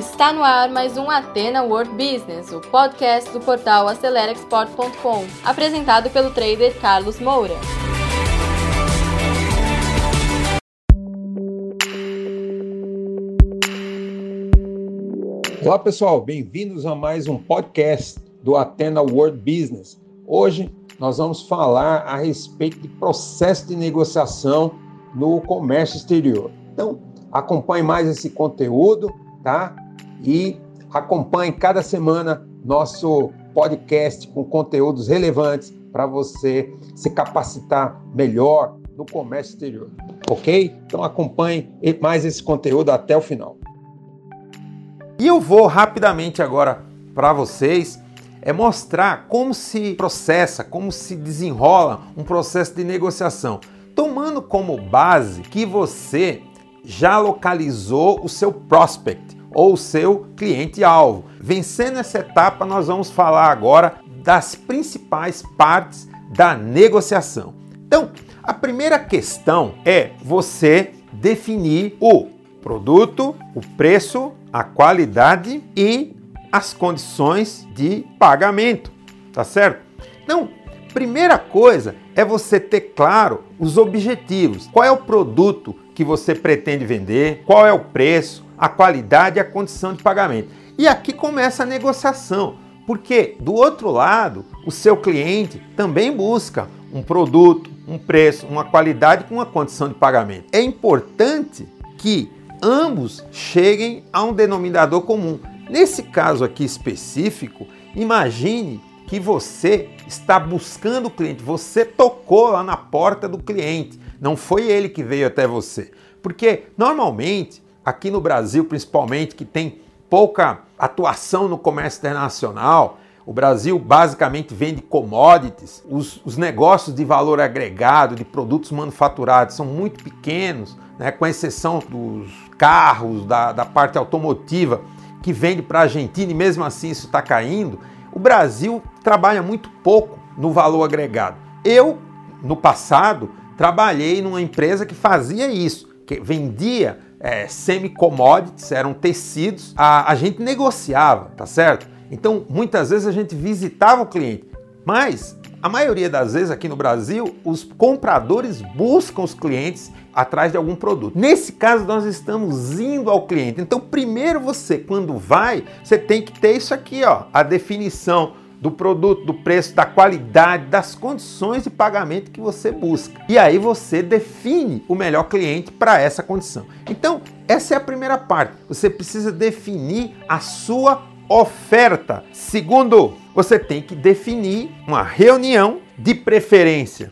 Está no ar mais um Atena World Business, o podcast do portal AceleraExport.com, apresentado pelo trader Carlos Moura. Olá pessoal, bem-vindos a mais um podcast do Atena World Business. Hoje nós vamos falar a respeito de processo de negociação no comércio exterior. Então, acompanhe mais esse conteúdo, tá? E acompanhe cada semana nosso podcast com conteúdos relevantes para você se capacitar melhor no comércio exterior, ok? Então acompanhe mais esse conteúdo até o final. E eu vou rapidamente agora para vocês é mostrar como se processa, como se desenrola um processo de negociação, tomando como base que você já localizou o seu prospect ou seu cliente-alvo. Vencendo essa etapa, nós vamos falar agora das principais partes da negociação. Então, a primeira questão é você definir o produto, o preço a qualidade e as condições de pagamento, tá certo? Então, primeira coisa é você ter claro os objetivos. Qual é o produto que você pretende vender? Qual é o preço, a qualidade e a condição de pagamento? E aqui começa a negociação, porque do outro lado, o seu cliente também busca um produto, um preço, uma qualidade com uma condição de pagamento. É importante que ambos cheguem a um denominador comum. Nesse caso aqui específico, imagine que você está buscando o cliente, você tocou lá na porta do cliente, não foi ele que veio até você. Porque normalmente, aqui no Brasil principalmente, que tem pouca atuação no comércio internacional, o Brasil basicamente vende commodities, os, os, negócios de valor agregado, de produtos manufaturados, são muito pequenos, né, com exceção dos carros, da, da parte automotiva que vende para a Argentina e mesmo assim isso está caindo. O Brasil trabalha muito pouco no valor agregado. Eu, no passado, trabalhei numa empresa que fazia isso, que vendia é, semi-commodities, eram tecidos, a, a gente negociava, tá certo? Então, muitas vezes a gente visitava o cliente, mas a maioria das vezes aqui no Brasil, os compradores buscam os clientes atrás de algum produto. Nesse caso, nós estamos indo ao cliente. Então, primeiro você, quando vai, você tem que ter isso aqui, ó, a definição do produto, do preço, da qualidade, das condições de pagamento que você busca. E aí você define o melhor cliente para essa condição. Então, essa é a primeira parte. Você precisa definir a sua oferta. Segundo, você tem que definir uma reunião de preferência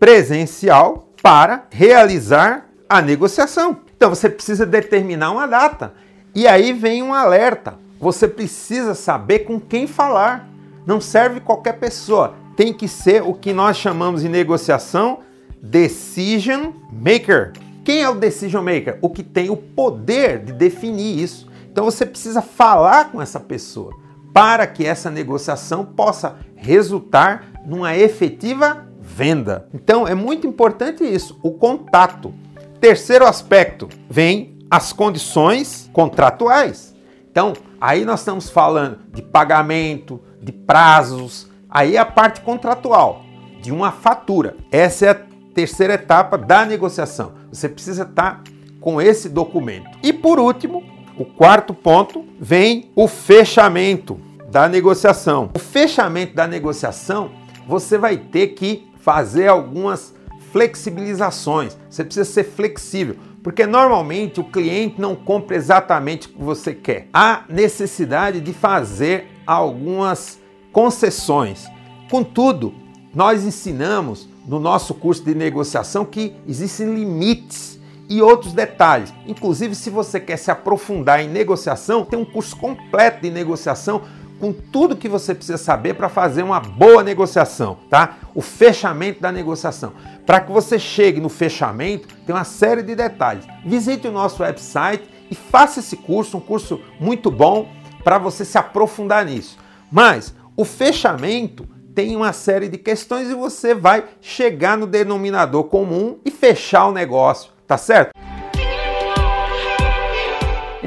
presencial para realizar a negociação. Então você precisa determinar uma data. E aí vem um alerta. Você precisa saber com quem falar. Não serve qualquer pessoa. Tem que ser o que nós chamamos de negociação decision maker. Quem é o decision maker? O que tem o poder de definir isso. Então você precisa falar com essa pessoa para que essa negociação possa resultar numa efetiva venda. Então é muito importante isso, o contato. Terceiro aspecto, vem as condições contratuais. Então, aí nós estamos falando de pagamento, de prazos, aí é a parte contratual, de uma fatura. Essa é a terceira etapa da negociação. Você precisa estar com esse documento. E por último, o quarto ponto vem o fechamento da negociação. O fechamento da negociação, você vai ter que fazer algumas flexibilizações. Você precisa ser flexível, porque normalmente o cliente não compra exatamente o que você quer. Há necessidade de fazer algumas concessões. Contudo, nós ensinamos no nosso curso de negociação que existem limites e outros detalhes. Inclusive, se você quer se aprofundar em negociação, tem um curso completo de negociação com tudo que você precisa saber para fazer uma boa negociação, tá? O fechamento da negociação. Para que você chegue no fechamento, tem uma série de detalhes. Visite o nosso website e faça esse curso, um curso muito bom para você se aprofundar nisso. Mas o fechamento tem uma série de questões e você vai chegar no denominador comum e fechar o negócio tá certo?